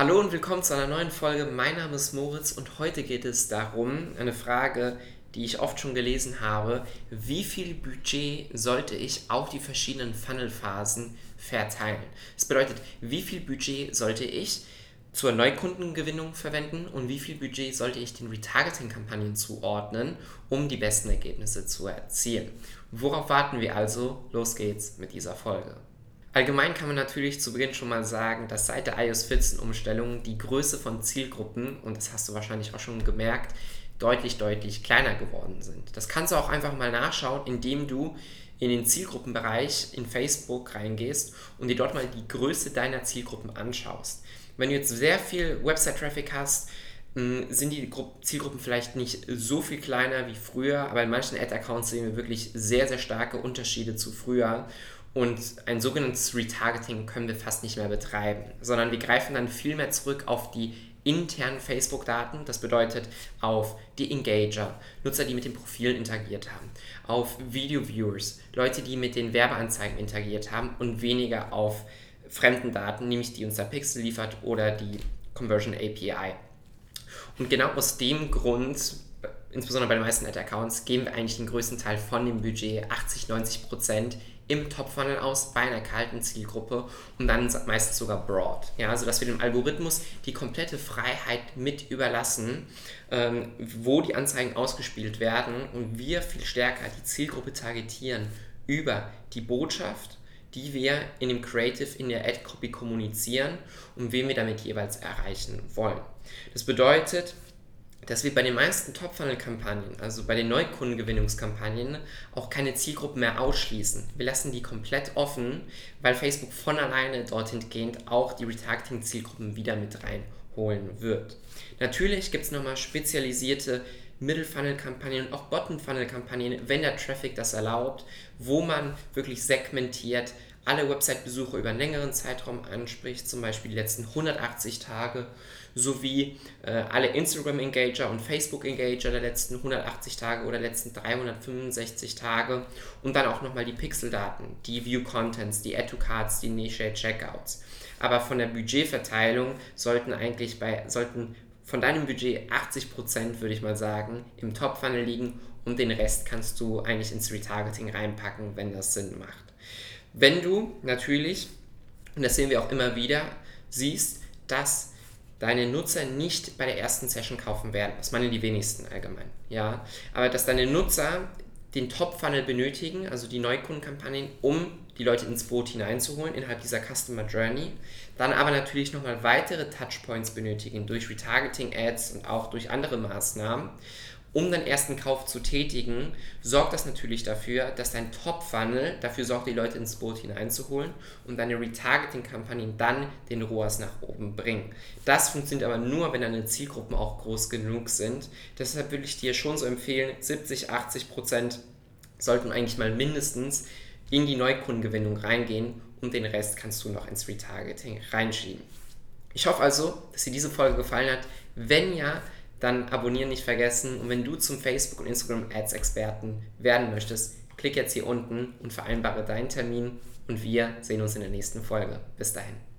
Hallo und willkommen zu einer neuen Folge. Mein Name ist Moritz und heute geht es darum, eine Frage, die ich oft schon gelesen habe, wie viel Budget sollte ich auf die verschiedenen Funnelphasen verteilen? Das bedeutet, wie viel Budget sollte ich zur Neukundengewinnung verwenden und wie viel Budget sollte ich den Retargeting-Kampagnen zuordnen, um die besten Ergebnisse zu erzielen. Worauf warten wir also? Los geht's mit dieser Folge. Allgemein kann man natürlich zu Beginn schon mal sagen, dass seit der iOS 14 Umstellung die Größe von Zielgruppen, und das hast du wahrscheinlich auch schon gemerkt, deutlich, deutlich kleiner geworden sind. Das kannst du auch einfach mal nachschauen, indem du in den Zielgruppenbereich in Facebook reingehst und dir dort mal die Größe deiner Zielgruppen anschaust. Wenn du jetzt sehr viel Website-Traffic hast, hm, sind die Zielgruppen vielleicht nicht so viel kleiner wie früher, aber in manchen Ad-Accounts sehen wir wirklich sehr, sehr starke Unterschiede zu früher. Und ein sogenanntes Retargeting können wir fast nicht mehr betreiben, sondern wir greifen dann viel mehr zurück auf die internen Facebook-Daten, das bedeutet auf die Engager, Nutzer, die mit den Profilen interagiert haben, auf Video-Viewers, Leute, die mit den Werbeanzeigen interagiert haben und weniger auf fremden Daten, nämlich die uns der Pixel liefert oder die Conversion API. Und genau aus dem Grund, insbesondere bei den meisten Ad-Accounts, geben wir eigentlich den größten Teil von dem Budget, 80, 90 Prozent, im Top-Funnel aus bei einer kalten Zielgruppe und dann meistens sogar broad. Ja, also dass wir dem Algorithmus die komplette Freiheit mit überlassen, ähm, wo die Anzeigen ausgespielt werden und wir viel stärker die Zielgruppe targetieren über die Botschaft, die wir in dem Creative in der Ad-Copy kommunizieren und wen wir damit jeweils erreichen wollen. Das bedeutet, dass wir bei den meisten Top-Funnel-Kampagnen, also bei den Neukundengewinnungskampagnen, auch keine Zielgruppen mehr ausschließen. Wir lassen die komplett offen, weil Facebook von alleine dorthin gehend auch die Retargeting-Zielgruppen wieder mit reinholen wird. Natürlich gibt es nochmal spezialisierte Middle-Funnel-Kampagnen und auch Bottom-Funnel-Kampagnen, wenn der Traffic das erlaubt, wo man wirklich segmentiert alle Website-Besucher über einen längeren Zeitraum anspricht, zum Beispiel die letzten 180 Tage, sowie äh, alle Instagram-Engager und Facebook-Engager der letzten 180 Tage oder letzten 365 Tage und dann auch nochmal die Pixel-Daten, die View-Contents, die Add-to-Cards, die Initiate-Checkouts. Aber von der Budgetverteilung sollten eigentlich bei, sollten von deinem Budget 80% würde ich mal sagen, im Top-Funnel liegen und den Rest kannst du eigentlich ins Retargeting reinpacken, wenn das Sinn macht. Wenn du natürlich, und das sehen wir auch immer wieder, siehst, dass deine Nutzer nicht bei der ersten Session kaufen werden. Das meinen die wenigsten allgemein. Ja? Aber dass deine Nutzer den Top-Funnel benötigen, also die Neukundenkampagnen, um die Leute ins Boot hineinzuholen innerhalb dieser Customer Journey. Dann aber natürlich nochmal weitere Touchpoints benötigen durch Retargeting-Ads und auch durch andere Maßnahmen um den ersten Kauf zu tätigen, sorgt das natürlich dafür, dass dein Top-Funnel dafür sorgt, die Leute ins Boot hineinzuholen und deine Retargeting-Kampagnen dann den ROAS nach oben bringen. Das funktioniert aber nur, wenn deine Zielgruppen auch groß genug sind. Deshalb würde ich dir schon so empfehlen, 70, 80 Prozent sollten eigentlich mal mindestens in die Neukundengewinnung reingehen und den Rest kannst du noch ins Retargeting reinschieben. Ich hoffe also, dass dir diese Folge gefallen hat. Wenn ja, dann abonnieren nicht vergessen. Und wenn du zum Facebook- und Instagram-Ads-Experten werden möchtest, klick jetzt hier unten und vereinbare deinen Termin. Und wir sehen uns in der nächsten Folge. Bis dahin.